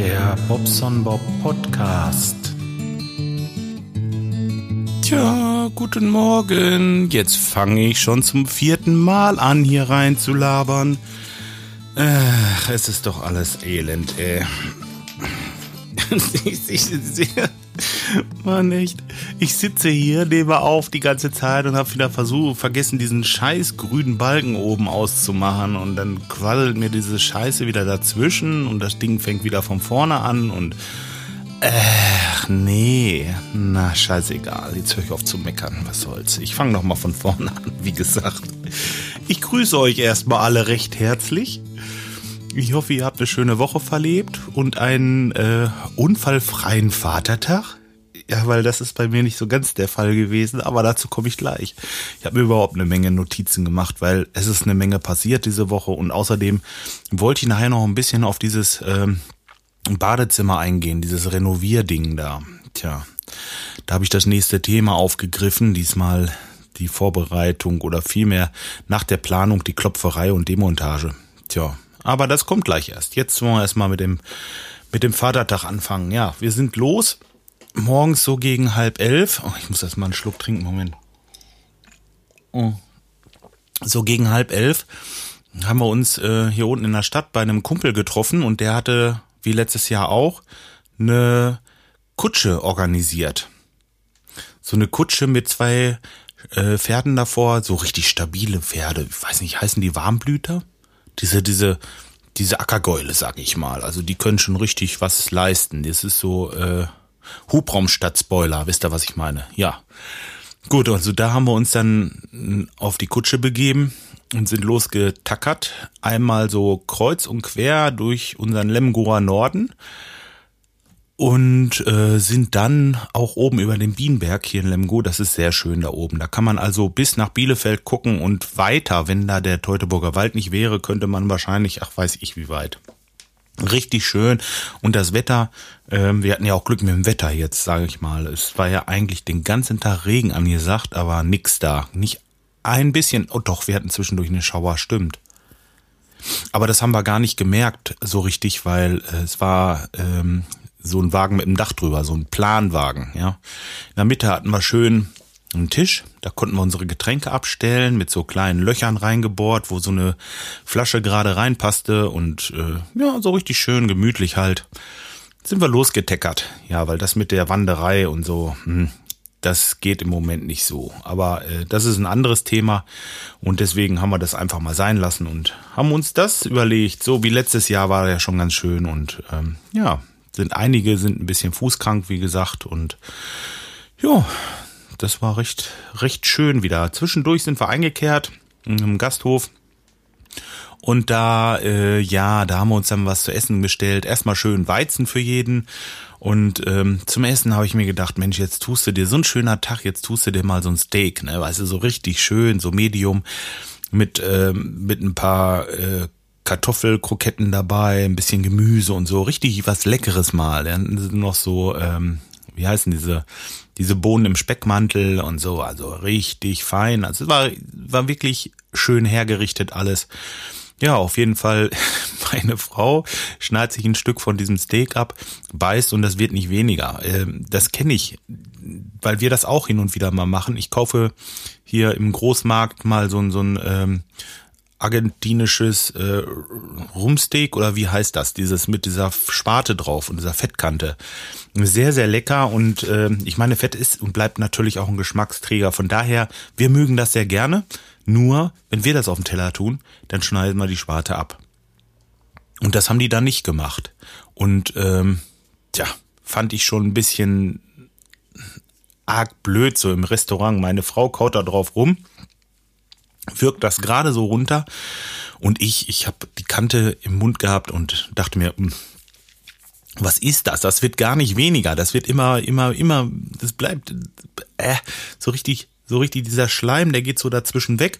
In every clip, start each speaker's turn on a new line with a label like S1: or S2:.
S1: Der Bobson Bob Podcast. Tja, guten Morgen. Jetzt fange ich schon zum vierten Mal an, hier rein zu labern. Ach, es ist doch alles elend, ey. Mann, echt. Ich sitze hier, nehme auf die ganze Zeit und habe wieder versucht, vergessen, diesen scheiß grünen Balken oben auszumachen. Und dann quaddelt mir diese Scheiße wieder dazwischen und das Ding fängt wieder von vorne an und. Ach, nee. Na, scheißegal. Jetzt höre ich auf zu meckern. Was soll's. Ich fange nochmal von vorne an, wie gesagt. Ich grüße euch erstmal alle recht herzlich. Ich hoffe, ihr habt eine schöne Woche verlebt und einen äh, unfallfreien Vatertag. Ja, weil das ist bei mir nicht so ganz der Fall gewesen, aber dazu komme ich gleich. Ich habe mir überhaupt eine Menge Notizen gemacht, weil es ist eine Menge passiert diese Woche und außerdem wollte ich nachher noch ein bisschen auf dieses ähm, Badezimmer eingehen, dieses Renovierding da. Tja, da habe ich das nächste Thema aufgegriffen, diesmal die Vorbereitung oder vielmehr nach der Planung die Klopferei und Demontage. Tja, aber das kommt gleich erst. Jetzt wollen wir erstmal mit dem, mit dem Vatertag anfangen. Ja, wir sind los. Morgens so gegen halb elf. Oh, ich muss erst mal einen Schluck trinken. Moment. Oh. So gegen halb elf haben wir uns äh, hier unten in der Stadt bei einem Kumpel getroffen und der hatte, wie letztes Jahr auch, eine Kutsche organisiert. So eine Kutsche mit zwei äh, Pferden davor, so richtig stabile Pferde. Ich weiß nicht, heißen die Warmblüter? diese, diese, diese Ackergäule, sag ich mal. Also die können schon richtig was leisten. Das ist so äh, Hubraum statt Spoiler, wisst ihr, was ich meine? Ja. Gut, also da haben wir uns dann auf die Kutsche begeben und sind losgetackert. Einmal so kreuz und quer durch unseren Lemgoer Norden und äh, sind dann auch oben über den Bienenberg hier in Lemgo. Das ist sehr schön da oben. Da kann man also bis nach Bielefeld gucken und weiter. Wenn da der Teutoburger Wald nicht wäre, könnte man wahrscheinlich, ach weiß ich wie weit. Richtig schön. Und das Wetter, äh, wir hatten ja auch Glück mit dem Wetter jetzt, sage ich mal. Es war ja eigentlich den ganzen Tag Regen angesagt, aber nix da. Nicht ein bisschen. Oh doch, wir hatten zwischendurch eine Schauer, stimmt. Aber das haben wir gar nicht gemerkt so richtig, weil äh, es war ähm, so ein Wagen mit einem Dach drüber, so ein Planwagen, ja. In der Mitte hatten wir schön einen Tisch, da konnten wir unsere Getränke abstellen, mit so kleinen Löchern reingebohrt, wo so eine Flasche gerade reinpasste und äh, ja, so richtig schön gemütlich halt. Sind wir losgeteckert, ja, weil das mit der Wanderei und so, hm, das geht im Moment nicht so. Aber äh, das ist ein anderes Thema und deswegen haben wir das einfach mal sein lassen und haben uns das überlegt. So wie letztes Jahr war ja schon ganz schön und ähm, ja, sind einige sind ein bisschen fußkrank, wie gesagt, und ja, das war recht, recht schön wieder. Zwischendurch sind wir eingekehrt im Gasthof. Und da, äh, ja, da haben wir uns dann was zu essen bestellt. Erstmal schön Weizen für jeden. Und ähm, zum Essen habe ich mir gedacht, Mensch, jetzt tust du dir so ein schöner Tag, jetzt tust du dir mal so ein Steak, ne? Weißt du, so richtig schön, so Medium mit ähm, mit ein paar äh, Kartoffelkroketten dabei, ein bisschen Gemüse und so, richtig was Leckeres mal. Dann noch so, ähm, wie heißen diese, diese Bohnen im Speckmantel und so, also richtig fein. Also es war, war wirklich schön hergerichtet alles. Ja, auf jeden Fall, meine Frau schneidet sich ein Stück von diesem Steak ab, beißt und das wird nicht weniger. Ähm, das kenne ich, weil wir das auch hin und wieder mal machen. Ich kaufe hier im Großmarkt mal so ein, so ein ähm, argentinisches äh, Rumsteak oder wie heißt das? Dieses mit dieser Sparte drauf und dieser Fettkante. Sehr, sehr lecker und äh, ich meine, Fett ist und bleibt natürlich auch ein Geschmacksträger. Von daher, wir mögen das sehr gerne. Nur, wenn wir das auf dem Teller tun, dann schneiden wir die Sparte ab. Und das haben die dann nicht gemacht. Und ähm, tja, fand ich schon ein bisschen arg blöd so im Restaurant. Meine Frau kaut da drauf rum wirkt das gerade so runter und ich, ich habe die Kante im Mund gehabt und dachte mir, hm, was ist das? Das wird gar nicht weniger. Das wird immer, immer, immer, das bleibt äh, so richtig, so richtig dieser Schleim, der geht so dazwischen weg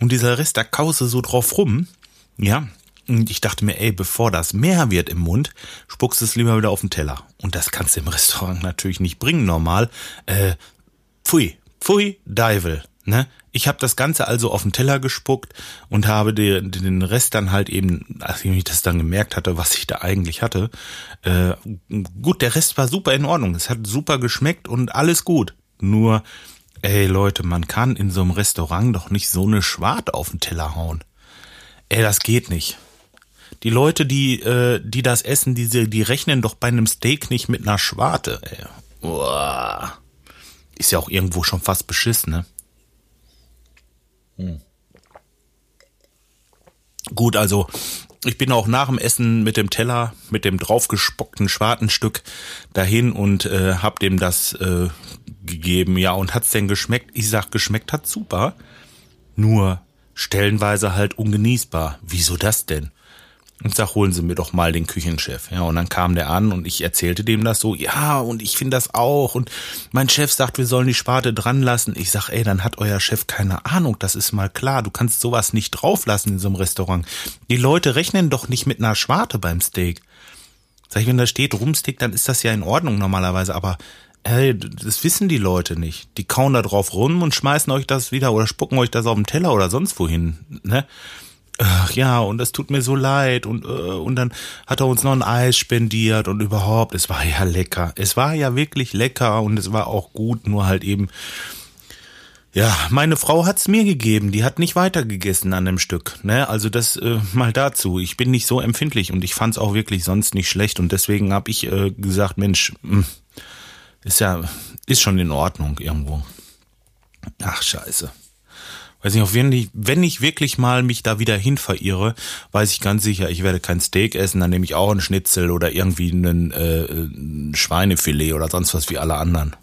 S1: und dieser Rest der Kause so drauf rum. Ja, und ich dachte mir, ey, bevor das mehr wird im Mund, spuckst es lieber wieder auf den Teller. Und das kannst du im Restaurant natürlich nicht bringen, normal. Äh, pfui, pfui, Deivel. Ne? Ich habe das Ganze also auf den Teller gespuckt und habe den, den Rest dann halt eben, als ich das dann gemerkt hatte, was ich da eigentlich hatte, äh, gut, der Rest war super in Ordnung. Es hat super geschmeckt und alles gut. Nur, ey Leute, man kann in so einem Restaurant doch nicht so eine Schwarte auf den Teller hauen. Ey, das geht nicht. Die Leute, die, äh, die das essen, die, die rechnen doch bei einem Steak nicht mit einer Schwarte. Ey. Uah. Ist ja auch irgendwo schon fast beschissen, ne? Gut, also ich bin auch nach dem Essen mit dem Teller, mit dem draufgespockten Schwartenstück dahin und äh, hab dem das äh, gegeben. Ja, und hat's denn geschmeckt? Ich sag, geschmeckt hat super. Nur stellenweise halt ungenießbar. Wieso das denn? Und sag, holen Sie mir doch mal den Küchenchef. Ja, und dann kam der an und ich erzählte dem das so, ja, und ich finde das auch. Und mein Chef sagt, wir sollen die Sparte dran lassen. Ich sag, ey, dann hat euer Chef keine Ahnung, das ist mal klar. Du kannst sowas nicht drauflassen in so einem Restaurant. Die Leute rechnen doch nicht mit einer Schwarte beim Steak. Sag ich, wenn da steht Rumsteak, dann ist das ja in Ordnung normalerweise, aber Hey, das wissen die Leute nicht. Die kauen da drauf rum und schmeißen euch das wieder oder spucken euch das auf den Teller oder sonst wohin. Ne? Ach ja, und es tut mir so leid und, äh, und dann hat er uns noch ein Eis spendiert und überhaupt, es war ja lecker. Es war ja wirklich lecker und es war auch gut, nur halt eben, ja, meine Frau hat's mir gegeben, die hat nicht weitergegessen an dem Stück, ne? Also das äh, mal dazu. Ich bin nicht so empfindlich und ich fand's auch wirklich sonst nicht schlecht und deswegen habe ich äh, gesagt, Mensch, hm, ist ja ist schon in Ordnung irgendwo. Ach scheiße weiß nicht, wenn ich, wenn ich wirklich mal mich da wieder hin verirre, weiß ich ganz sicher, ich werde kein Steak essen, dann nehme ich auch einen Schnitzel oder irgendwie einen äh, ein Schweinefilet oder sonst was wie alle anderen.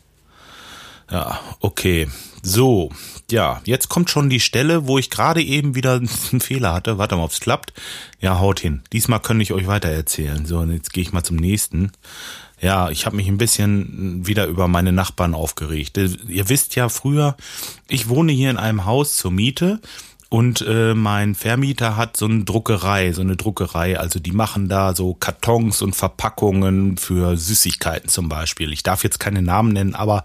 S1: Ja, okay. So, ja, jetzt kommt schon die Stelle, wo ich gerade eben wieder einen Fehler hatte. Warte mal, ob's klappt. Ja, haut hin. Diesmal kann ich euch weiter erzählen. So, und jetzt gehe ich mal zum nächsten. Ja, ich habe mich ein bisschen wieder über meine Nachbarn aufgeregt. Ihr wisst ja früher, ich wohne hier in einem Haus zur Miete und äh, mein Vermieter hat so eine Druckerei, so eine Druckerei. Also die machen da so Kartons und Verpackungen für Süßigkeiten zum Beispiel. Ich darf jetzt keine Namen nennen, aber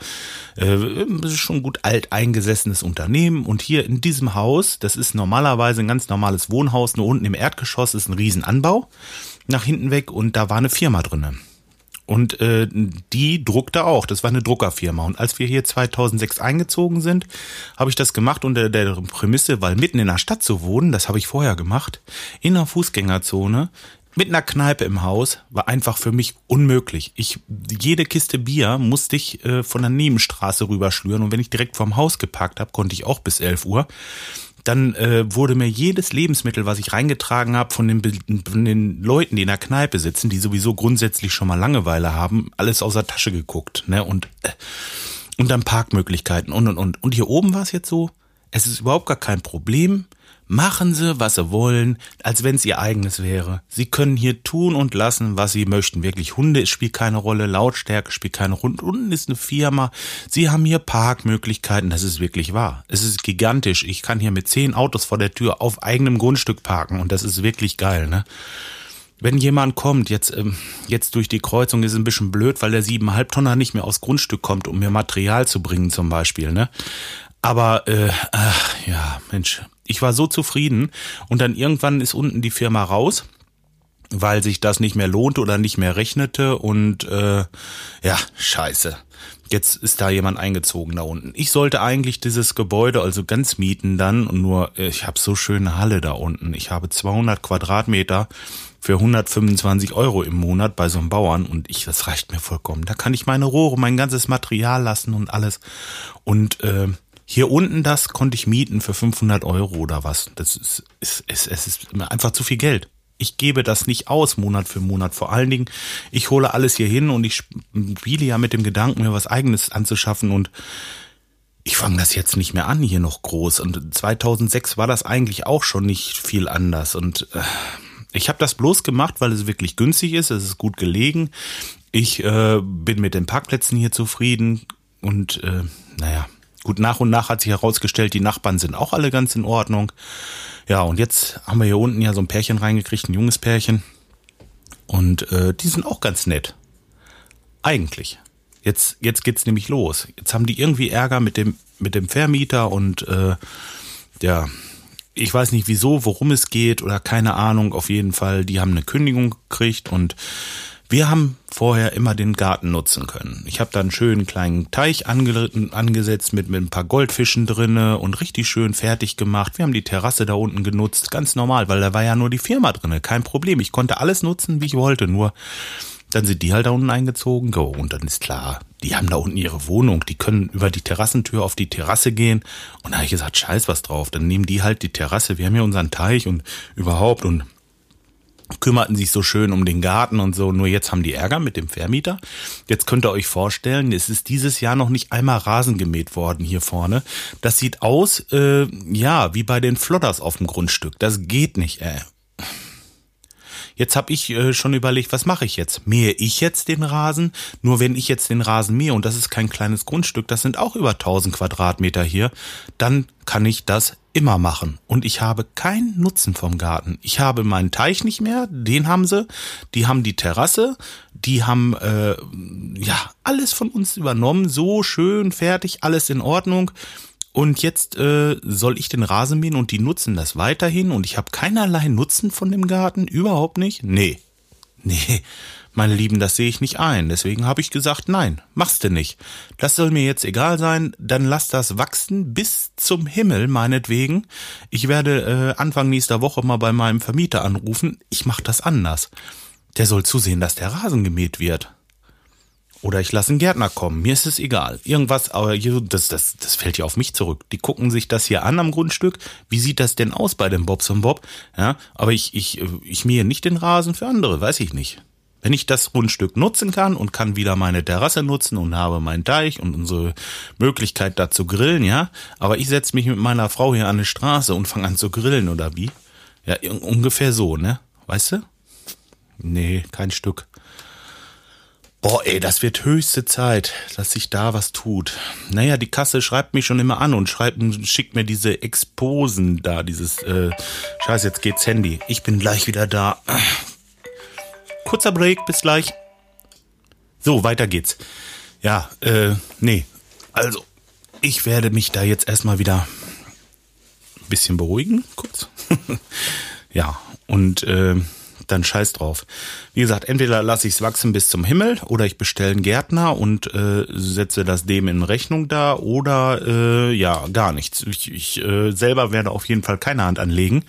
S1: äh, ist schon gut alt eingesessenes Unternehmen. Und hier in diesem Haus, das ist normalerweise ein ganz normales Wohnhaus, nur unten im Erdgeschoss ist ein Riesenanbau nach hinten weg und da war eine Firma drinnen. Und äh, die druckte auch. Das war eine Druckerfirma. Und als wir hier 2006 eingezogen sind, habe ich das gemacht unter der Prämisse, weil mitten in der Stadt zu wohnen, das habe ich vorher gemacht, in einer Fußgängerzone, mit einer Kneipe im Haus war einfach für mich unmöglich. Ich jede Kiste Bier musste ich äh, von der Nebenstraße rüberschlüren und wenn ich direkt vorm Haus geparkt habe, konnte ich auch bis 11 Uhr dann äh, wurde mir jedes Lebensmittel, was ich reingetragen habe, von den, von den Leuten, die in der Kneipe sitzen, die sowieso grundsätzlich schon mal Langeweile haben, alles aus der Tasche geguckt. Ne? Und, äh, und dann Parkmöglichkeiten und und und. Und hier oben war es jetzt so, es ist überhaupt gar kein Problem. Machen Sie, was Sie wollen, als wenn es Ihr eigenes wäre. Sie können hier tun und lassen, was Sie möchten. Wirklich, Hunde spielt keine Rolle, Lautstärke spielt keine Rolle. Unten ist eine Firma. Sie haben hier Parkmöglichkeiten. Das ist wirklich wahr. Es ist gigantisch. Ich kann hier mit zehn Autos vor der Tür auf eigenem Grundstück parken und das ist wirklich geil, ne? Wenn jemand kommt, jetzt, ähm, jetzt durch die Kreuzung ist ein bisschen blöd, weil der siebeneinhalb Tonner nicht mehr aufs Grundstück kommt, um mir Material zu bringen zum Beispiel, ne? Aber äh, ach, ja, Mensch, ich war so zufrieden und dann irgendwann ist unten die Firma raus weil sich das nicht mehr lohnte oder nicht mehr rechnete und äh, ja, scheiße. Jetzt ist da jemand eingezogen da unten. Ich sollte eigentlich dieses Gebäude also ganz mieten dann und nur, äh, ich habe so schöne Halle da unten. Ich habe 200 Quadratmeter für 125 Euro im Monat bei so einem Bauern und ich, das reicht mir vollkommen. Da kann ich meine Rohre, mein ganzes Material lassen und alles. Und äh, hier unten das konnte ich mieten für 500 Euro oder was. Das ist, ist, ist, es ist einfach zu viel Geld. Ich gebe das nicht aus Monat für Monat. Vor allen Dingen, ich hole alles hier hin und ich spiele ja mit dem Gedanken, mir was eigenes anzuschaffen und ich fange das jetzt nicht mehr an hier noch groß. Und 2006 war das eigentlich auch schon nicht viel anders. Und äh, ich habe das bloß gemacht, weil es wirklich günstig ist. Es ist gut gelegen. Ich äh, bin mit den Parkplätzen hier zufrieden und äh, naja, Gut, nach und nach hat sich herausgestellt, die Nachbarn sind auch alle ganz in Ordnung. Ja, und jetzt haben wir hier unten ja so ein Pärchen reingekriegt, ein junges Pärchen. Und äh, die sind auch ganz nett. Eigentlich. Jetzt, jetzt geht's nämlich los. Jetzt haben die irgendwie Ärger mit dem, mit dem Vermieter und äh, ja, ich weiß nicht wieso, worum es geht oder keine Ahnung. Auf jeden Fall, die haben eine Kündigung gekriegt und wir haben vorher immer den Garten nutzen können. Ich habe da einen schönen kleinen Teich angesetzt mit, mit ein paar Goldfischen drinne und richtig schön fertig gemacht. Wir haben die Terrasse da unten genutzt, ganz normal, weil da war ja nur die Firma drinne, kein Problem. Ich konnte alles nutzen, wie ich wollte, nur dann sind die halt da unten eingezogen. Go. Und dann ist klar, die haben da unten ihre Wohnung, die können über die Terrassentür auf die Terrasse gehen. Und da habe ich gesagt, scheiß was drauf. Dann nehmen die halt die Terrasse. Wir haben ja unseren Teich und überhaupt und kümmerten sich so schön um den Garten und so. Nur jetzt haben die Ärger mit dem Vermieter. Jetzt könnt ihr euch vorstellen, es ist dieses Jahr noch nicht einmal Rasen gemäht worden hier vorne. Das sieht aus, äh, ja, wie bei den Flodders auf dem Grundstück. Das geht nicht, ey. Jetzt habe ich äh, schon überlegt, was mache ich jetzt? Mähe ich jetzt den Rasen? Nur wenn ich jetzt den Rasen mähe, und das ist kein kleines Grundstück, das sind auch über 1000 Quadratmeter hier, dann kann ich das immer machen. Und ich habe keinen Nutzen vom Garten. Ich habe meinen Teich nicht mehr, den haben sie. Die haben die Terrasse, die haben äh, ja alles von uns übernommen, so schön fertig, alles in Ordnung. Und jetzt äh, soll ich den Rasen mähen und die nutzen das weiterhin und ich habe keinerlei Nutzen von dem Garten, überhaupt nicht? Nee. Nee, meine Lieben, das sehe ich nicht ein. Deswegen habe ich gesagt, nein, machst du nicht. Das soll mir jetzt egal sein, dann lass das wachsen bis zum Himmel, meinetwegen. Ich werde äh, Anfang nächster Woche mal bei meinem Vermieter anrufen. Ich mache das anders. Der soll zusehen, dass der Rasen gemäht wird. Oder ich lasse einen Gärtner kommen. Mir ist es egal. Irgendwas, aber das, das, das fällt ja auf mich zurück. Die gucken sich das hier an am Grundstück. Wie sieht das denn aus bei dem Bobs und Bob? Ja, aber ich, ich, ich mähe nicht den Rasen für andere, weiß ich nicht. Wenn ich das Grundstück nutzen kann und kann wieder meine Terrasse nutzen und habe meinen Teich und unsere Möglichkeit da zu grillen, ja, aber ich setze mich mit meiner Frau hier an die Straße und fange an zu grillen oder wie? Ja, ungefähr so, ne? Weißt du? Nee, kein Stück. Boah, ey, das wird höchste Zeit, dass sich da was tut. Naja, die Kasse schreibt mich schon immer an und schreibt, schickt mir diese Exposen da, dieses, äh, scheiße, jetzt geht's Handy. Ich bin gleich wieder da. Kurzer Break, bis gleich. So, weiter geht's. Ja, äh, nee. Also, ich werde mich da jetzt erstmal wieder ein bisschen beruhigen, kurz. ja, und, äh, dann scheiß drauf. Wie gesagt, entweder lasse ich es wachsen bis zum Himmel oder ich bestelle einen Gärtner und äh, setze das dem in Rechnung da oder äh, ja, gar nichts. Ich, ich äh, selber werde auf jeden Fall keine Hand anlegen.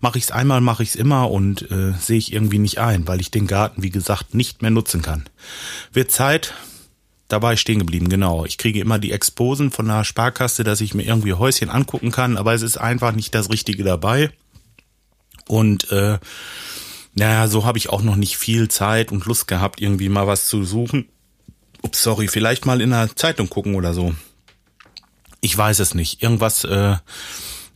S1: Mache ich es einmal, mache ich es immer und äh, sehe ich irgendwie nicht ein, weil ich den Garten, wie gesagt, nicht mehr nutzen kann. Wird Zeit, da war ich stehen geblieben, genau. Ich kriege immer die Exposen von der Sparkasse, dass ich mir irgendwie Häuschen angucken kann, aber es ist einfach nicht das Richtige dabei. Und äh, naja, so habe ich auch noch nicht viel Zeit und Lust gehabt, irgendwie mal was zu suchen. Ups, sorry, vielleicht mal in der Zeitung gucken oder so. Ich weiß es nicht. Irgendwas, äh,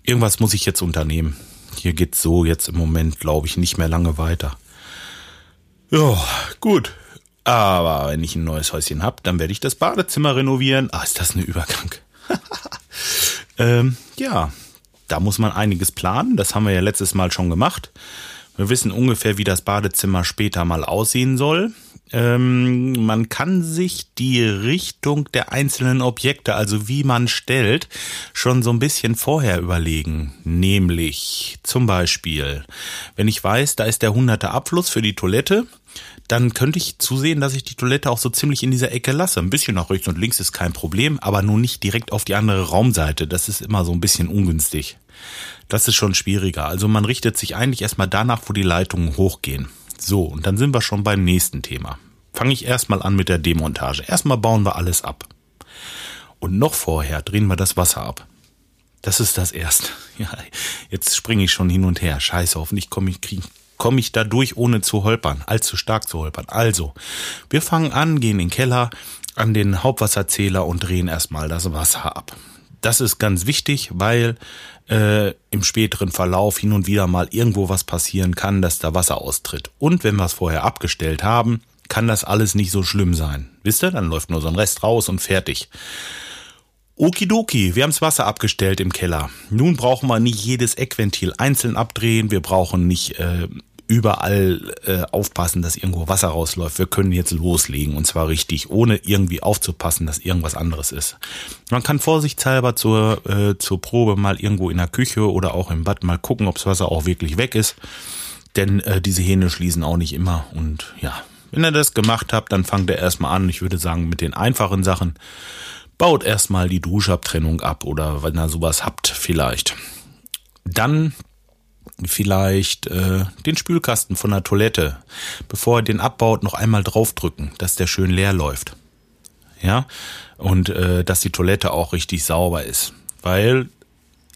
S1: irgendwas muss ich jetzt unternehmen. Hier geht's so jetzt im Moment, glaube ich, nicht mehr lange weiter. Ja, gut. Aber wenn ich ein neues Häuschen hab, dann werde ich das Badezimmer renovieren. Ah, ist das eine Übergang? ähm, ja, da muss man einiges planen. Das haben wir ja letztes Mal schon gemacht. Wir wissen ungefähr, wie das Badezimmer später mal aussehen soll. Ähm, man kann sich die Richtung der einzelnen Objekte, also wie man stellt, schon so ein bisschen vorher überlegen. Nämlich zum Beispiel, wenn ich weiß, da ist der hunderte Abfluss für die Toilette, dann könnte ich zusehen, dass ich die Toilette auch so ziemlich in dieser Ecke lasse. Ein bisschen nach rechts und links ist kein Problem, aber nur nicht direkt auf die andere Raumseite. Das ist immer so ein bisschen ungünstig. Das ist schon schwieriger. Also man richtet sich eigentlich erstmal danach, wo die Leitungen hochgehen. So, und dann sind wir schon beim nächsten Thema. Fange ich erstmal an mit der Demontage. Erstmal bauen wir alles ab. Und noch vorher drehen wir das Wasser ab. Das ist das Erste. Ja, jetzt springe ich schon hin und her. Scheiße, hoffentlich komme ich, komme ich da durch, ohne zu holpern, allzu stark zu holpern. Also, wir fangen an, gehen in den Keller, an den Hauptwasserzähler und drehen erstmal das Wasser ab. Das ist ganz wichtig, weil äh, im späteren Verlauf hin und wieder mal irgendwo was passieren kann, dass da Wasser austritt. Und wenn wir es vorher abgestellt haben, kann das alles nicht so schlimm sein. Wisst ihr? Dann läuft nur so ein Rest raus und fertig. Okidoki, wir haben's Wasser abgestellt im Keller. Nun brauchen wir nicht jedes Eckventil einzeln abdrehen, wir brauchen nicht äh, überall äh, aufpassen, dass irgendwo Wasser rausläuft. Wir können jetzt loslegen und zwar richtig, ohne irgendwie aufzupassen, dass irgendwas anderes ist. Man kann vorsichtshalber zur, äh, zur Probe mal irgendwo in der Küche oder auch im Bad mal gucken, ob das Wasser auch wirklich weg ist. Denn äh, diese Hähne schließen auch nicht immer. Und ja, wenn ihr das gemacht habt, dann fangt ihr erstmal an. Ich würde sagen, mit den einfachen Sachen. Baut erstmal die Duschabtrennung ab oder wenn ihr sowas habt, vielleicht. Dann vielleicht äh, den Spülkasten von der Toilette, bevor er den abbaut, noch einmal draufdrücken, dass der schön leer läuft. Ja, und äh, dass die Toilette auch richtig sauber ist. Weil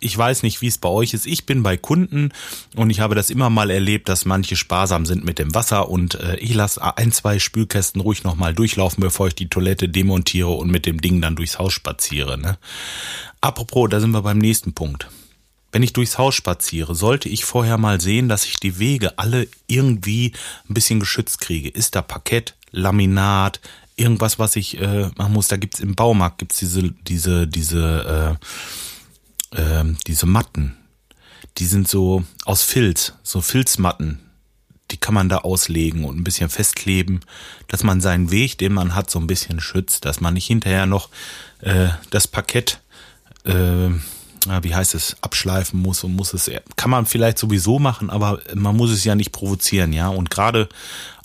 S1: ich weiß nicht, wie es bei euch ist. Ich bin bei Kunden und ich habe das immer mal erlebt, dass manche sparsam sind mit dem Wasser und äh, ich lasse ein, zwei Spülkästen ruhig nochmal durchlaufen, bevor ich die Toilette demontiere und mit dem Ding dann durchs Haus spaziere. Ne? Apropos, da sind wir beim nächsten Punkt. Wenn ich durchs Haus spaziere, sollte ich vorher mal sehen, dass ich die Wege alle irgendwie ein bisschen geschützt kriege. Ist da Parkett, Laminat, irgendwas, was ich äh, machen muss? Da gibt's im Baumarkt gibt's diese diese diese äh, äh, diese Matten. Die sind so aus Filz, so Filzmatten. Die kann man da auslegen und ein bisschen festkleben, dass man seinen Weg, den man hat, so ein bisschen schützt, dass man nicht hinterher noch äh, das Parkett äh, wie heißt es, abschleifen muss und muss es, kann man vielleicht sowieso machen, aber man muss es ja nicht provozieren, ja. Und gerade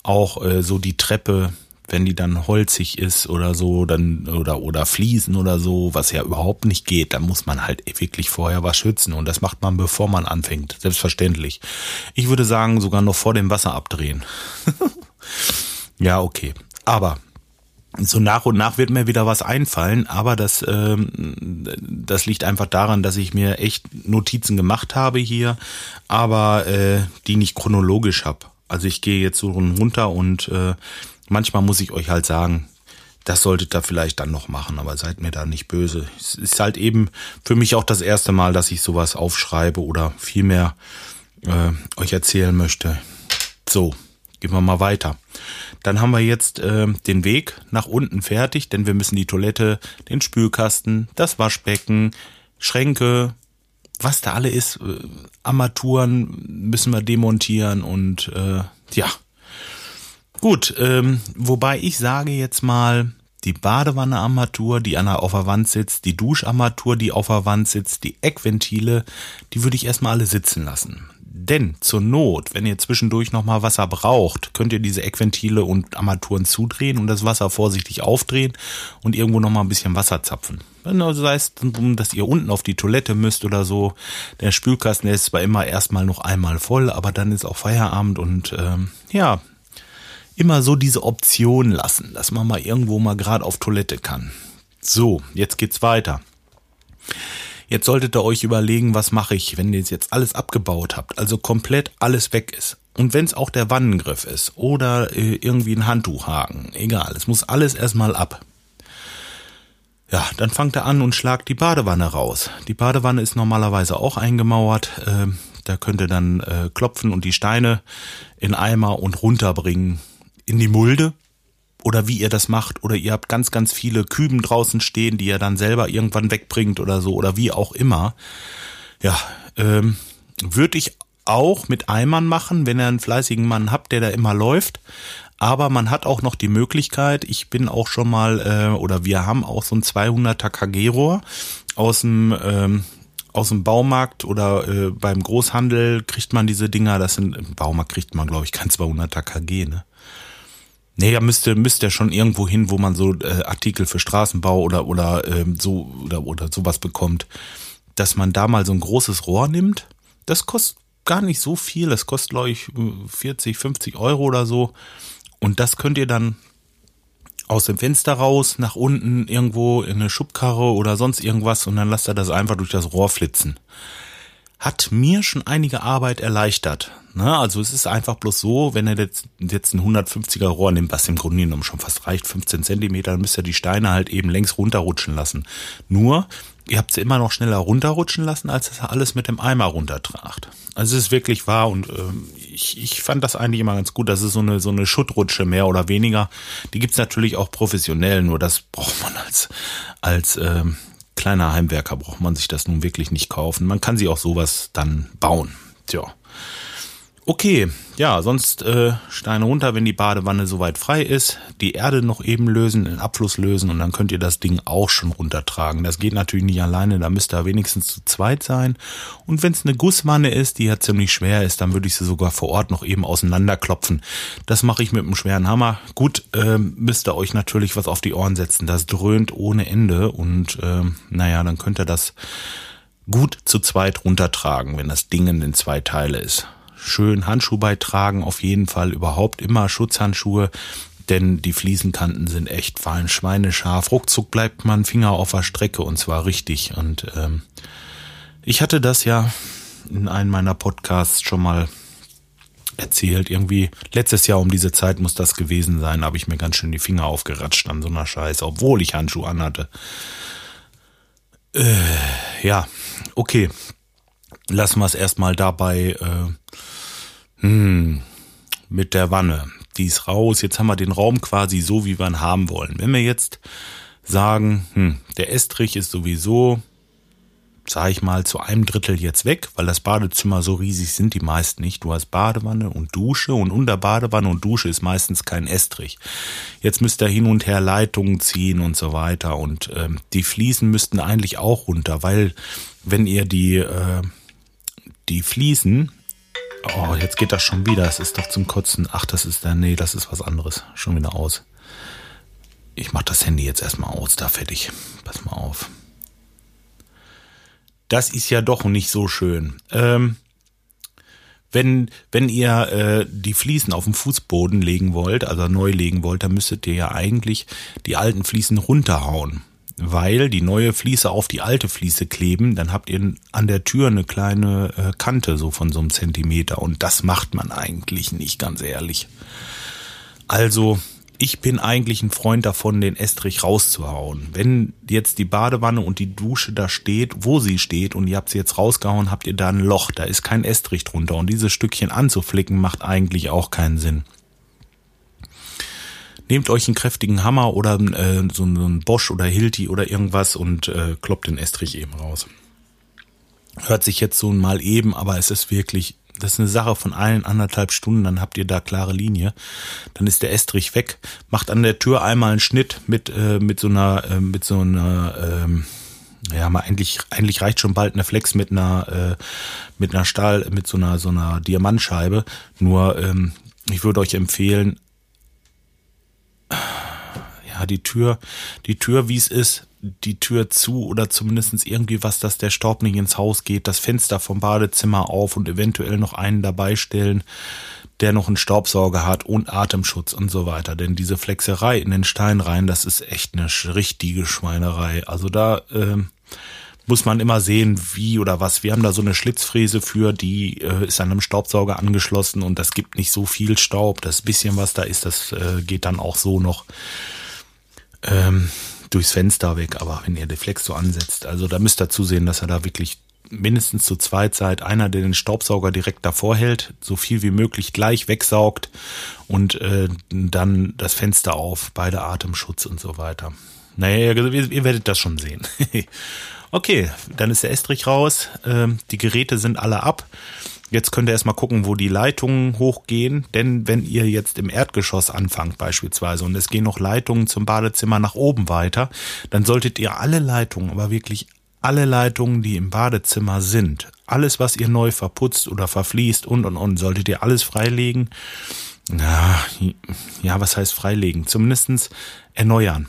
S1: auch äh, so die Treppe, wenn die dann holzig ist oder so, dann oder oder Fliesen oder so, was ja überhaupt nicht geht, dann muss man halt wirklich vorher was schützen und das macht man bevor man anfängt, selbstverständlich. Ich würde sagen, sogar noch vor dem Wasser abdrehen. ja, okay. Aber so nach und nach wird mir wieder was einfallen, aber das, ähm, das liegt einfach daran, dass ich mir echt Notizen gemacht habe hier, aber äh, die nicht chronologisch habe. Also ich gehe jetzt so runter und äh, manchmal muss ich euch halt sagen, das solltet ihr vielleicht dann noch machen, aber seid mir da nicht böse. Es ist halt eben für mich auch das erste Mal, dass ich sowas aufschreibe oder vielmehr äh, euch erzählen möchte. So, gehen wir mal weiter. Dann haben wir jetzt äh, den Weg nach unten fertig, denn wir müssen die Toilette, den Spülkasten, das Waschbecken, Schränke, was da alle ist, äh, Armaturen müssen wir demontieren und äh, ja. Gut, ähm, wobei ich sage jetzt mal, die Badewannearmatur, die an der, auf der Wand sitzt, die Duscharmatur, die auf der Wand sitzt, die Eckventile, die würde ich erstmal alle sitzen lassen. Denn zur Not, wenn ihr zwischendurch nochmal Wasser braucht, könnt ihr diese Eckventile und Armaturen zudrehen und das Wasser vorsichtig aufdrehen und irgendwo nochmal ein bisschen Wasser zapfen. Also sei es, dass ihr unten auf die Toilette müsst oder so. Der Spülkasten ist zwar immer erstmal noch einmal voll, aber dann ist auch Feierabend und ähm, ja, immer so diese Option lassen, dass man mal irgendwo mal gerade auf Toilette kann. So, jetzt geht's weiter. Jetzt solltet ihr euch überlegen, was mache ich, wenn ihr jetzt alles abgebaut habt, also komplett alles weg ist. Und wenn es auch der Wannengriff ist oder äh, irgendwie ein Handtuchhaken, egal, es muss alles erstmal ab. Ja, dann fangt er an und schlagt die Badewanne raus. Die Badewanne ist normalerweise auch eingemauert. Äh, da könnt ihr dann äh, klopfen und die Steine in Eimer und runterbringen in die Mulde oder wie ihr das macht oder ihr habt ganz, ganz viele Küben draußen stehen, die ihr dann selber irgendwann wegbringt oder so oder wie auch immer. Ja, ähm, würde ich auch mit Eimern machen, wenn ihr einen fleißigen Mann habt, der da immer läuft. Aber man hat auch noch die Möglichkeit, ich bin auch schon mal, äh, oder wir haben auch so ein 200er KG-Rohr aus dem, ähm, aus dem Baumarkt oder äh, beim Großhandel kriegt man diese Dinger, das sind, im Baumarkt kriegt man glaube ich kein 200er KG, ne? Nee, da müsste müsste ja schon irgendwo hin, wo man so äh, Artikel für Straßenbau oder oder ähm, so oder oder sowas bekommt, dass man da mal so ein großes Rohr nimmt. Das kostet gar nicht so viel. Das kostet glaube ich 40, 50 Euro oder so. Und das könnt ihr dann aus dem Fenster raus nach unten irgendwo in eine Schubkarre oder sonst irgendwas und dann lasst ihr das einfach durch das Rohr flitzen hat mir schon einige Arbeit erleichtert. Ne? Also es ist einfach bloß so, wenn er jetzt, jetzt ein 150er Rohr nimmt, was im Grunde genommen schon fast reicht, 15 Zentimeter, dann müsst ihr die Steine halt eben längs runterrutschen lassen. Nur, ihr habt sie immer noch schneller runterrutschen lassen, als es alles mit dem Eimer runtertragt. Also es ist wirklich wahr und ähm, ich, ich fand das eigentlich immer ganz gut. Das ist so eine, so eine Schuttrutsche mehr oder weniger. Die gibt's natürlich auch professionell, nur das braucht man als, als ähm, kleiner Heimwerker braucht man sich das nun wirklich nicht kaufen. Man kann sie auch sowas dann bauen. Tja. Okay, ja, sonst äh, Steine runter, wenn die Badewanne soweit frei ist, die Erde noch eben lösen, den Abfluss lösen und dann könnt ihr das Ding auch schon runtertragen. Das geht natürlich nicht alleine, da müsst ihr wenigstens zu zweit sein. Und wenn es eine Gusswanne ist, die ja ziemlich schwer ist, dann würde ich sie sogar vor Ort noch eben auseinanderklopfen. Das mache ich mit einem schweren Hammer. Gut, äh, müsst ihr euch natürlich was auf die Ohren setzen. Das dröhnt ohne Ende und äh, naja, dann könnt ihr das gut zu zweit runtertragen, wenn das Ding in zwei Teile ist schön Handschuh beitragen, auf jeden Fall überhaupt immer Schutzhandschuhe, denn die Fliesenkanten sind echt fein schweinescharf. Ruckzuck bleibt man Finger auf der Strecke und zwar richtig. Und ähm, ich hatte das ja in einem meiner Podcasts schon mal erzählt. Irgendwie letztes Jahr um diese Zeit muss das gewesen sein, habe ich mir ganz schön die Finger aufgeratscht an so einer Scheiße, obwohl ich Handschuhe anhatte. Äh, ja, okay. Lassen wir es erstmal dabei. Äh, hm, mit der Wanne. Die ist raus. Jetzt haben wir den Raum quasi so, wie wir ihn haben wollen. Wenn wir jetzt sagen, hm, der Estrich ist sowieso, sag ich mal, zu einem Drittel jetzt weg, weil das Badezimmer so riesig sind die meisten nicht. Du hast Badewanne und Dusche und unter Badewanne und Dusche ist meistens kein Estrich. Jetzt müsst ihr hin und her Leitungen ziehen und so weiter und ähm, die Fliesen müssten eigentlich auch runter, weil wenn ihr die äh, die Fliesen Oh, jetzt geht das schon wieder. Es ist doch zum Kotzen. Ach, das ist da. Nee, das ist was anderes. Schon wieder aus. Ich mach das Handy jetzt erstmal aus. Da fertig. Pass mal auf. Das ist ja doch nicht so schön. Ähm, wenn, wenn ihr äh, die Fliesen auf den Fußboden legen wollt, also neu legen wollt, dann müsstet ihr ja eigentlich die alten Fliesen runterhauen weil die neue Fliese auf die alte Fliese kleben, dann habt ihr an der Tür eine kleine äh, Kante so von so einem Zentimeter und das macht man eigentlich nicht, ganz ehrlich. Also ich bin eigentlich ein Freund davon, den Estrich rauszuhauen. Wenn jetzt die Badewanne und die Dusche da steht, wo sie steht und ihr habt sie jetzt rausgehauen, habt ihr da ein Loch, da ist kein Estrich drunter und dieses Stückchen anzuflicken macht eigentlich auch keinen Sinn. Nehmt euch einen kräftigen Hammer oder äh, so einen Bosch oder Hilti oder irgendwas und äh, kloppt den Estrich eben raus. Hört sich jetzt so mal eben, aber es ist wirklich, das ist eine Sache von ein, anderthalb Stunden, dann habt ihr da klare Linie. Dann ist der Estrich weg. Macht an der Tür einmal einen Schnitt mit, äh, mit so einer, äh, mit so einer, ähm, ja, mal eigentlich, eigentlich reicht schon bald eine Flex mit einer, äh, mit einer Stahl, mit so einer, so einer Diamantscheibe. Nur, ähm, ich würde euch empfehlen, ja, die Tür, die Tür, wie es ist, die Tür zu oder zumindestens irgendwie was, dass der Staub nicht ins Haus geht, das Fenster vom Badezimmer auf und eventuell noch einen dabei stellen, der noch einen Staubsauger hat und Atemschutz und so weiter. Denn diese Flexerei in den Stein rein, das ist echt eine richtige Schweinerei. Also da äh, muss man immer sehen, wie oder was. Wir haben da so eine Schlitzfräse für, die äh, ist an einem Staubsauger angeschlossen und das gibt nicht so viel Staub. Das bisschen, was da ist, das äh, geht dann auch so noch ähm, durchs Fenster weg. Aber wenn ihr den Flex so ansetzt, also da müsst ihr zusehen, dass er da wirklich mindestens zu zweit seid. Einer, der den Staubsauger direkt davor hält, so viel wie möglich gleich wegsaugt und äh, dann das Fenster auf, beide Atemschutz und so weiter. Naja, ihr, ihr werdet das schon sehen. Okay, dann ist der Estrich raus. Ähm, die Geräte sind alle ab. Jetzt könnt ihr erstmal gucken, wo die Leitungen hochgehen. Denn wenn ihr jetzt im Erdgeschoss anfangt beispielsweise und es gehen noch Leitungen zum Badezimmer nach oben weiter, dann solltet ihr alle Leitungen, aber wirklich alle Leitungen, die im Badezimmer sind, alles, was ihr neu verputzt oder verfließt und und und, solltet ihr alles freilegen. Ja, ja, was heißt freilegen? Zumindestens erneuern.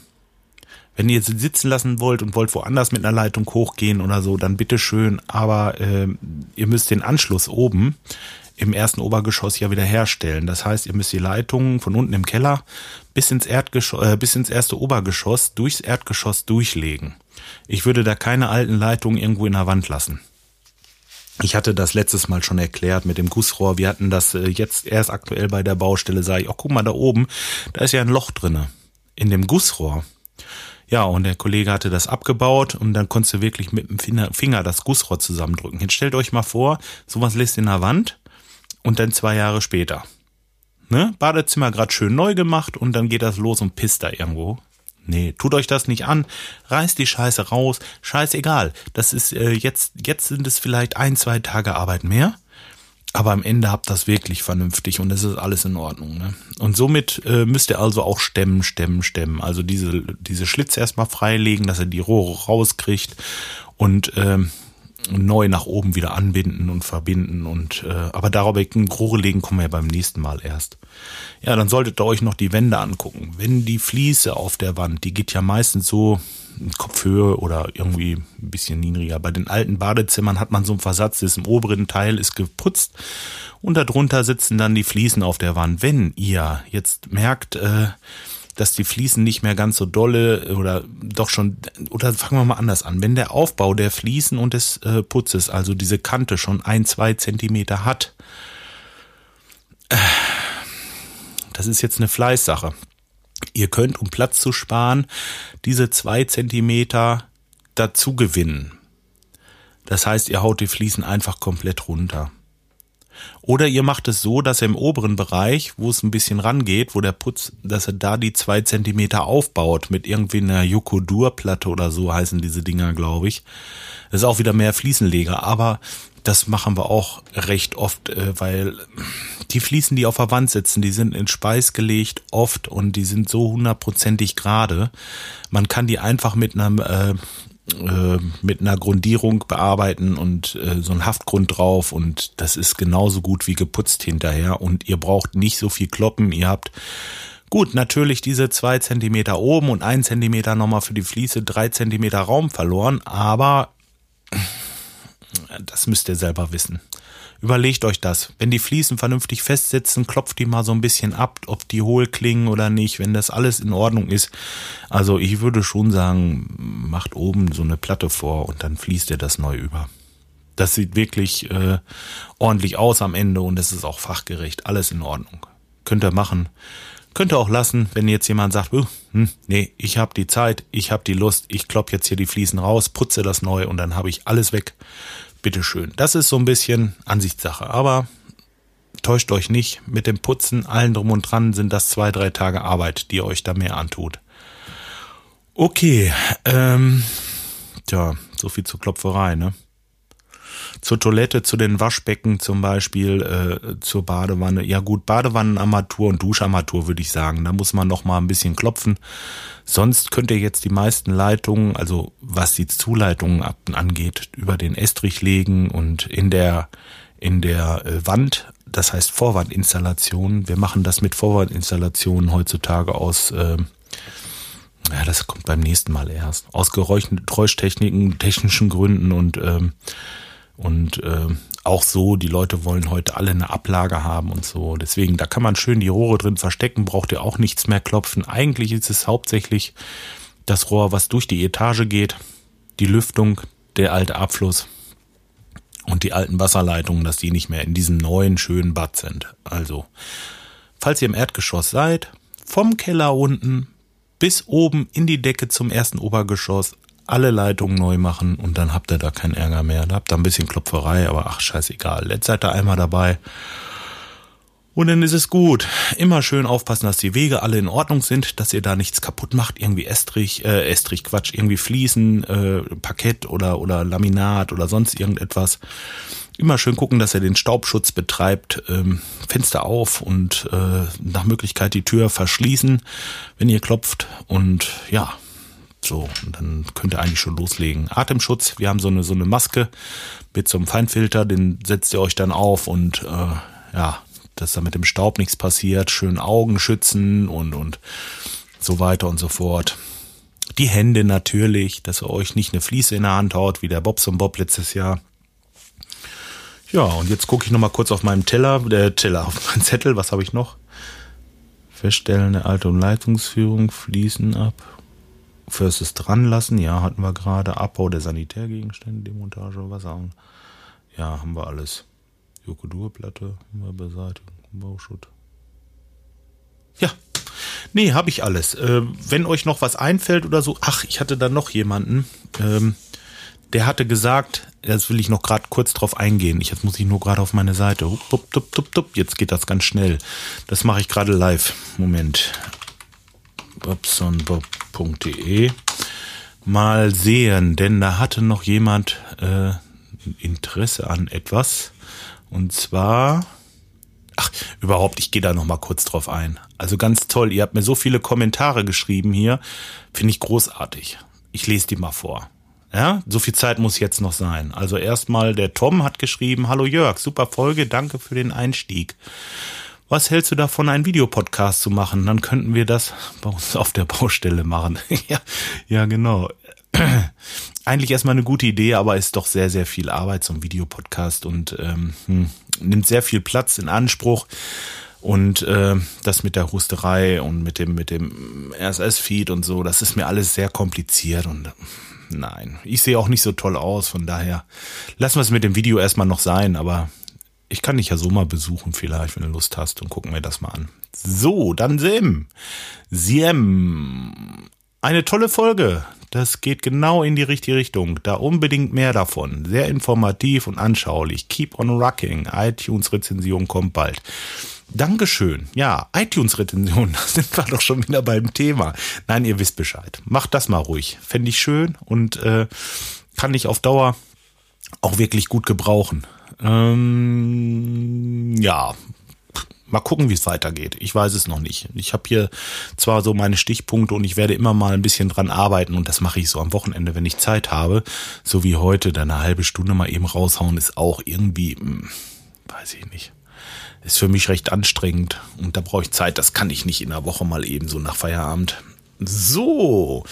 S1: Wenn ihr jetzt sitzen lassen wollt und wollt woanders mit einer Leitung hochgehen oder so, dann bitteschön. Aber äh, ihr müsst den Anschluss oben im ersten Obergeschoss ja wieder herstellen. Das heißt, ihr müsst die Leitungen von unten im Keller bis ins Erdgeschoss, äh, bis ins erste Obergeschoss durchs Erdgeschoss durchlegen. Ich würde da keine alten Leitungen irgendwo in der Wand lassen. Ich hatte das letztes Mal schon erklärt mit dem Gussrohr. Wir hatten das äh, jetzt erst aktuell bei der Baustelle. Sage ich, oh, guck mal da oben, da ist ja ein Loch drinne in dem Gussrohr. Ja, und der Kollege hatte das abgebaut und dann konntest du wirklich mit dem Finger, das Gussrohr zusammendrücken. Jetzt stellt euch mal vor, sowas lässt in der Wand und dann zwei Jahre später. Ne? Badezimmer gerade schön neu gemacht und dann geht das los und pisst da irgendwo. Nee, tut euch das nicht an, reißt die Scheiße raus, scheißegal. Das ist äh, jetzt, jetzt sind es vielleicht ein, zwei Tage Arbeit mehr. Aber am Ende habt das wirklich vernünftig und es ist alles in Ordnung. Ne? Und somit äh, müsst ihr also auch stemmen, stemmen, stemmen. Also diese, diese Schlitze erstmal freilegen, dass ihr die Rohre rauskriegt und ähm, neu nach oben wieder anbinden und verbinden und äh, aber darüber Rohre legen kommen wir ja beim nächsten Mal erst. Ja, dann solltet ihr euch noch die Wände angucken. Wenn die Fliese auf der Wand, die geht ja meistens so Kopfhöhe oder irgendwie ein bisschen niedriger. Bei den alten Badezimmern hat man so einen Versatz, das im oberen Teil ist geputzt und darunter sitzen dann die Fliesen auf der Wand. Wenn ihr jetzt merkt, äh, dass die Fliesen nicht mehr ganz so dolle oder doch schon, oder fangen wir mal anders an, wenn der Aufbau der Fliesen und des äh, Putzes, also diese Kante schon ein, zwei Zentimeter hat, äh, das ist jetzt eine Fleißsache. Ihr könnt, um Platz zu sparen, diese zwei Zentimeter dazu gewinnen. Das heißt, ihr haut die Fliesen einfach komplett runter. Oder ihr macht es so, dass ihr im oberen Bereich, wo es ein bisschen rangeht, wo der Putz, dass er da die zwei Zentimeter aufbaut mit irgendwie einer Yokodur-Platte oder so heißen diese Dinger, glaube ich. Das ist auch wieder mehr Fliesenleger, aber das machen wir auch recht oft, äh, weil die Fliesen, die auf der Wand sitzen, die sind in Speis gelegt oft und die sind so hundertprozentig gerade. Man kann die einfach mit einem äh, mit einer Grundierung bearbeiten und äh, so ein Haftgrund drauf und das ist genauso gut wie geputzt hinterher und ihr braucht nicht so viel Kloppen. Ihr habt Gut, natürlich diese zwei Zentimeter oben und ein Zentimeter nochmal für die Fliese, drei Zentimeter Raum verloren, aber das müsst ihr selber wissen. Überlegt euch das. Wenn die Fliesen vernünftig festsitzen, klopft die mal so ein bisschen ab, ob die hohl klingen oder nicht, wenn das alles in Ordnung ist. Also ich würde schon sagen, macht oben so eine Platte vor und dann fließt ihr das neu über. Das sieht wirklich äh, ordentlich aus am Ende und es ist auch fachgerecht. Alles in Ordnung. Könnt ihr machen. Könnt ihr auch lassen, wenn jetzt jemand sagt, uh, hm, nee, ich habe die Zeit, ich habe die Lust, ich klopp jetzt hier die Fliesen raus, putze das neu und dann habe ich alles weg bitteschön. Das ist so ein bisschen Ansichtssache. Aber täuscht euch nicht, mit dem Putzen, allen drum und dran sind das zwei, drei Tage Arbeit, die ihr euch da mehr antut. Okay, ähm, tja, so viel zur Klopferei, ne? Zur Toilette, zu den Waschbecken zum Beispiel, äh, zur Badewanne. Ja gut, Badewannenarmatur und Duscharmatur würde ich sagen. Da muss man noch mal ein bisschen klopfen. Sonst könnt ihr jetzt die meisten Leitungen, also was die Zuleitungen angeht, über den Estrich legen und in der in der äh, Wand, das heißt Vorwandinstallationen. Wir machen das mit Vorwandinstallationen heutzutage aus äh, ja, das kommt beim nächsten Mal erst. Aus Geräuschtechniken, technischen Gründen und ähm, und äh, auch so, die Leute wollen heute alle eine Ablage haben und so. Deswegen, da kann man schön die Rohre drin verstecken, braucht ihr auch nichts mehr klopfen. Eigentlich ist es hauptsächlich das Rohr, was durch die Etage geht, die Lüftung, der alte Abfluss und die alten Wasserleitungen, dass die nicht mehr in diesem neuen schönen Bad sind. Also, falls ihr im Erdgeschoss seid, vom Keller unten bis oben in die Decke zum ersten Obergeschoss alle Leitungen neu machen und dann habt ihr da keinen Ärger mehr. Da habt ihr ein bisschen Klopferei, aber ach, scheißegal. Jetzt seid ihr einmal dabei. Und dann ist es gut. Immer schön aufpassen, dass die Wege alle in Ordnung sind, dass ihr da nichts kaputt macht, irgendwie Estrich, äh, Estrich, Quatsch, irgendwie Fliesen, äh, Parkett oder, oder Laminat oder sonst irgendetwas. Immer schön gucken, dass ihr den Staubschutz betreibt, ähm, Fenster auf und äh, nach Möglichkeit die Tür verschließen, wenn ihr klopft. Und ja, so, und dann könnt ihr eigentlich schon loslegen. Atemschutz, wir haben so eine, so eine Maske mit so einem Feinfilter, den setzt ihr euch dann auf und äh, ja, dass da mit dem Staub nichts passiert, schön Augen schützen und, und so weiter und so fort. Die Hände natürlich, dass ihr euch nicht eine Fliese in der Hand haut, wie der Bobs und Bob letztes Jahr. Ja, und jetzt gucke ich nochmal kurz auf meinem Teller, der Teller, auf meinen Zettel, was habe ich noch? Feststellen der Alte- und Leitungsführung, Fließen ab, Fürstes dran lassen, ja, hatten wir gerade. Abbau der Sanitärgegenstände, Demontage, Wasser. Ja, haben wir alles. Jokodurplatte haben wir beseitigt, Bauschutt. Ja, nee, habe ich alles. Äh, wenn euch noch was einfällt oder so, ach, ich hatte da noch jemanden, ähm, der hatte gesagt, jetzt will ich noch gerade kurz drauf eingehen. Ich, jetzt muss ich nur gerade auf meine Seite. Hup, hup, hup, hup, hup. Jetzt geht das ganz schnell. Das mache ich gerade live. Moment bobsonbob.de mal sehen, denn da hatte noch jemand äh, Interesse an etwas Und zwar, ach, überhaupt, ich gehe da noch mal kurz drauf ein. Also ganz toll, ihr habt mir so viele Kommentare geschrieben hier, finde ich großartig. Ich lese die mal vor. Ja, so viel Zeit muss jetzt noch sein. Also erstmal der Tom hat geschrieben, hallo Jörg, super Folge, danke für den Einstieg. Was hältst du davon, einen Videopodcast zu machen? Dann könnten wir das bei uns auf der Baustelle machen. ja, ja, genau. Eigentlich erstmal eine gute Idee, aber ist doch sehr, sehr viel Arbeit zum Videopodcast und ähm, hm, nimmt sehr viel Platz in Anspruch. Und äh, das mit der Husterei und mit dem, mit dem RSS-Feed und so, das ist mir alles sehr kompliziert und nein, ich sehe auch nicht so toll aus, von daher lassen wir es mit dem Video erstmal noch sein, aber ich kann dich ja so mal besuchen vielleicht, wenn du Lust hast und gucken wir das mal an. So, dann Sim. Siem. Eine tolle Folge. Das geht genau in die richtige Richtung. Da unbedingt mehr davon. Sehr informativ und anschaulich. Keep on rocking. iTunes-Rezension kommt bald. Dankeschön. Ja, iTunes-Rezension, da sind wir doch schon wieder beim Thema. Nein, ihr wisst Bescheid. Macht das mal ruhig. Fände ich schön und äh, kann ich auf Dauer auch wirklich gut gebrauchen. Ähm, ja, mal gucken, wie es weitergeht. Ich weiß es noch nicht. Ich habe hier zwar so meine Stichpunkte und ich werde immer mal ein bisschen dran arbeiten und das mache ich so am Wochenende, wenn ich Zeit habe. So wie heute, dann eine halbe Stunde mal eben raushauen, ist auch irgendwie, hm, weiß ich nicht ist für mich recht anstrengend und da brauche ich Zeit. Das kann ich nicht in der Woche mal eben so nach Feierabend. So.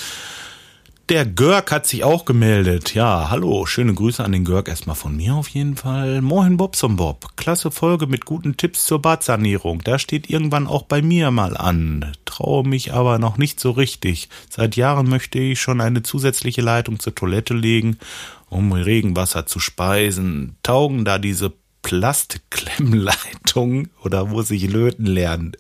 S1: Der Görg hat sich auch gemeldet. Ja, hallo, schöne Grüße an den Görg erstmal von mir auf jeden Fall. Moin Bobson Bob. Klasse Folge mit guten Tipps zur Badsanierung. Da steht irgendwann auch bei mir mal an. Traue mich aber noch nicht so richtig. Seit Jahren möchte ich schon eine zusätzliche Leitung zur Toilette legen, um Regenwasser zu speisen. Taugen da diese Plastklemmleitung oder muss ich löten lernen?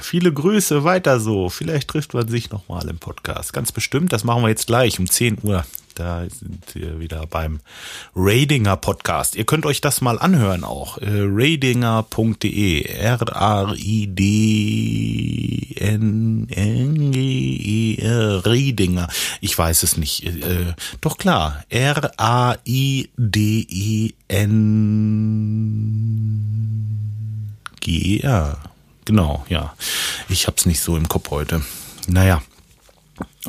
S1: Viele Grüße, weiter so. Vielleicht trifft man sich nochmal im Podcast. Ganz bestimmt, das machen wir jetzt gleich um 10 Uhr. Da sind wir wieder beim Radinger Podcast. Ihr könnt euch das mal anhören auch. Äh, radinger.de. R-A-I-D-N-N-G-E-R. Radinger. Ich weiß es nicht. Äh, doch klar. R-A-I-D-E-N-G-E-R. Genau, ja. Ich hab's nicht so im Kopf heute. Naja.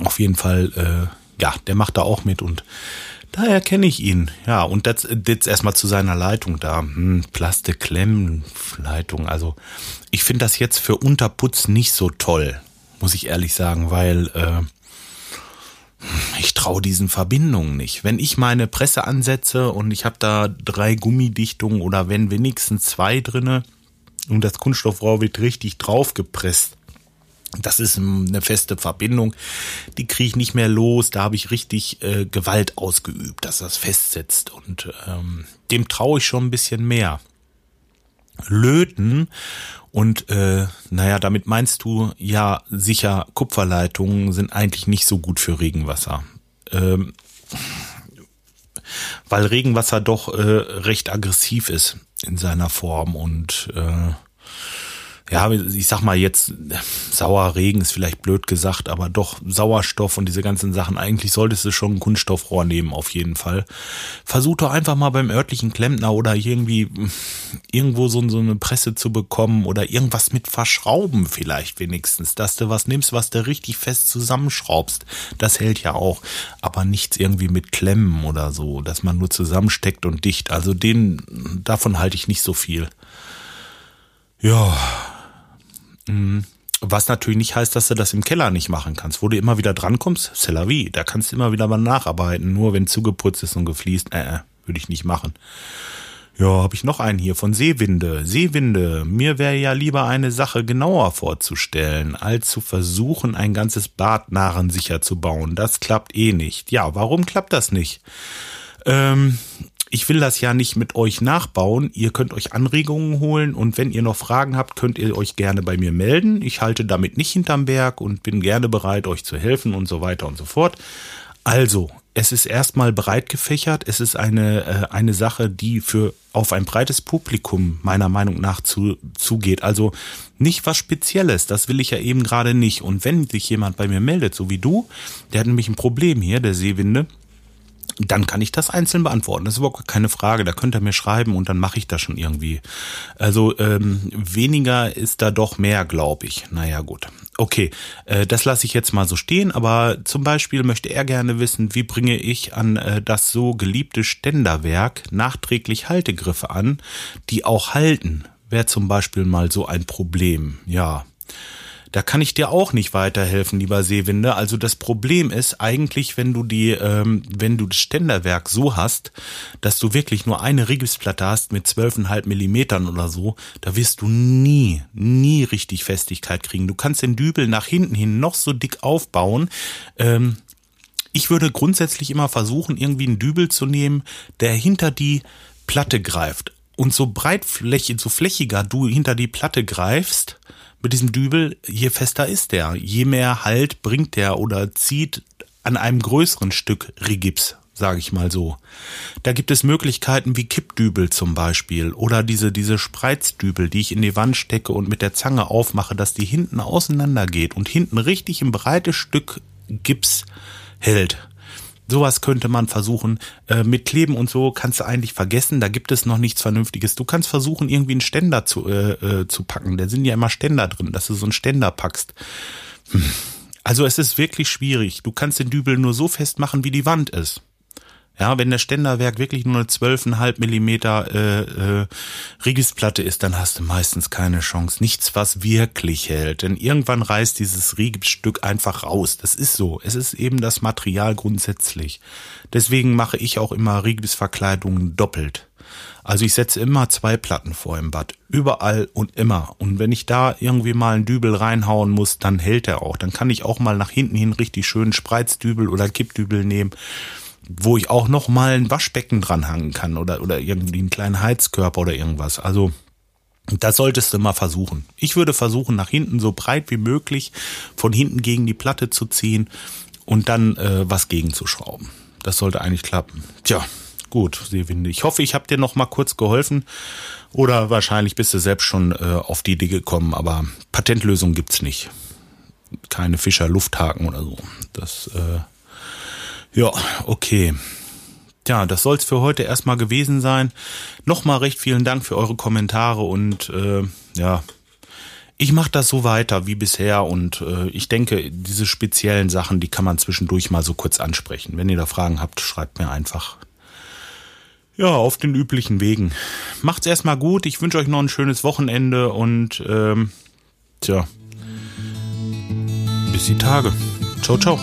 S1: Auf jeden Fall, äh, ja, der macht da auch mit und daher kenne ich ihn. Ja, und jetzt erstmal zu seiner Leitung da. Hm, Plastikklemmenleitung. Also ich finde das jetzt für Unterputz nicht so toll, muss ich ehrlich sagen, weil äh, ich traue diesen Verbindungen nicht. Wenn ich meine Presse ansetze und ich habe da drei Gummidichtungen oder wenn wenigstens zwei drinne und das Kunststoffrohr wird richtig draufgepresst, das ist eine feste Verbindung, die kriege ich nicht mehr los. Da habe ich richtig äh, Gewalt ausgeübt, dass das festsetzt. Und ähm, dem traue ich schon ein bisschen mehr. Löten und äh, naja, damit meinst du ja sicher, Kupferleitungen sind eigentlich nicht so gut für Regenwasser. Ähm, weil Regenwasser doch äh, recht aggressiv ist in seiner Form und äh, ja, ich sag mal jetzt, sauer Regen ist vielleicht blöd gesagt, aber doch Sauerstoff und diese ganzen Sachen. Eigentlich solltest du schon ein Kunststoffrohr nehmen, auf jeden Fall. Versuch doch einfach mal beim örtlichen Klempner oder irgendwie irgendwo so, so eine Presse zu bekommen oder irgendwas mit verschrauben vielleicht wenigstens, dass du was nimmst, was du richtig fest zusammenschraubst. Das hält ja auch, aber nichts irgendwie mit Klemmen oder so, dass man nur zusammensteckt und dicht. Also den, davon halte ich nicht so viel. Ja. Was natürlich nicht heißt, dass du das im Keller nicht machen kannst. Wo du immer wieder drankommst, c'est la vie. Da kannst du immer wieder mal nacharbeiten. Nur wenn zugeputzt ist und gefliest, äh, äh würde ich nicht machen. Ja, habe ich noch einen hier von Seewinde. Seewinde, mir wäre ja lieber eine Sache genauer vorzustellen, als zu versuchen, ein ganzes Bad narrensicher zu bauen. Das klappt eh nicht. Ja, warum klappt das nicht? Ähm, ich will das ja nicht mit euch nachbauen. Ihr könnt euch Anregungen holen und wenn ihr noch Fragen habt, könnt ihr euch gerne bei mir melden. Ich halte damit nicht hinterm Berg und bin gerne bereit, euch zu helfen und so weiter und so fort. Also, es ist erstmal breit gefächert. Es ist eine, äh, eine Sache, die für auf ein breites Publikum meiner Meinung nach zu, zugeht. Also nicht was Spezielles. Das will ich ja eben gerade nicht. Und wenn sich jemand bei mir meldet, so wie du, der hat nämlich ein Problem hier, der Seewinde, dann kann ich das einzeln beantworten. Das ist überhaupt keine Frage. Da könnt ihr mir schreiben und dann mache ich das schon irgendwie. Also ähm, weniger ist da doch mehr, glaube ich. Naja, gut. Okay, äh, das lasse ich jetzt mal so stehen, aber zum Beispiel möchte er gerne wissen, wie bringe ich an äh, das so geliebte Ständerwerk nachträglich Haltegriffe an, die auch halten. Wäre zum Beispiel mal so ein Problem. Ja, da kann ich dir auch nicht weiterhelfen, lieber Seewinde. Also das Problem ist eigentlich, wenn du die, ähm, wenn du das Ständerwerk so hast, dass du wirklich nur eine Riegelsplatte hast mit 12,5 Millimetern oder so, da wirst du nie, nie richtig Festigkeit kriegen. Du kannst den Dübel nach hinten hin noch so dick aufbauen. Ähm, ich würde grundsätzlich immer versuchen, irgendwie einen Dübel zu nehmen, der hinter die Platte greift. Und so breitflächig, so flächiger du hinter die Platte greifst, mit diesem Dübel, je fester ist der, je mehr Halt bringt der oder zieht an einem größeren Stück Rigips, sage ich mal so. Da gibt es Möglichkeiten wie Kippdübel zum Beispiel oder diese, diese Spreizdübel, die ich in die Wand stecke und mit der Zange aufmache, dass die hinten auseinander geht und hinten richtig ein breites Stück Gips hält. Sowas könnte man versuchen. Äh, mit Kleben und so kannst du eigentlich vergessen, da gibt es noch nichts Vernünftiges. Du kannst versuchen, irgendwie einen Ständer zu, äh, äh, zu packen. Da sind ja immer Ständer drin, dass du so einen Ständer packst. Hm. Also es ist wirklich schwierig. Du kannst den Dübel nur so festmachen, wie die Wand ist. Ja, wenn der Ständerwerk wirklich nur eine 12,5 Millimeter äh, äh, Riegesplatte ist, dann hast du meistens keine Chance. Nichts, was wirklich hält. Denn irgendwann reißt dieses Riegelstück einfach raus. Das ist so. Es ist eben das Material grundsätzlich. Deswegen mache ich auch immer Riegesverkleidungen doppelt. Also ich setze immer zwei Platten vor im Bad. Überall und immer. Und wenn ich da irgendwie mal einen Dübel reinhauen muss, dann hält er auch. Dann kann ich auch mal nach hinten hin richtig schön Spreizdübel oder Kippdübel nehmen wo ich auch noch mal ein Waschbecken dranhangen kann oder, oder irgendwie einen kleinen Heizkörper oder irgendwas. Also, das solltest du mal versuchen. Ich würde versuchen, nach hinten so breit wie möglich von hinten gegen die Platte zu ziehen und dann äh, was gegenzuschrauben. Das sollte eigentlich klappen. Tja, gut, Seewinde. Ich hoffe, ich habe dir noch mal kurz geholfen. Oder wahrscheinlich bist du selbst schon äh, auf die Idee gekommen, aber Patentlösung gibt's nicht. Keine Fischer Lufthaken oder so. Das äh, ja, okay. Ja, das soll's für heute erstmal gewesen sein. Nochmal recht vielen Dank für eure Kommentare und äh, ja, ich mache das so weiter wie bisher und äh, ich denke, diese speziellen Sachen, die kann man zwischendurch mal so kurz ansprechen. Wenn ihr da Fragen habt, schreibt mir einfach. Ja, auf den üblichen Wegen. Macht's erstmal gut. Ich wünsche euch noch ein schönes Wochenende und ähm, tja, bis die Tage. Ciao, ciao.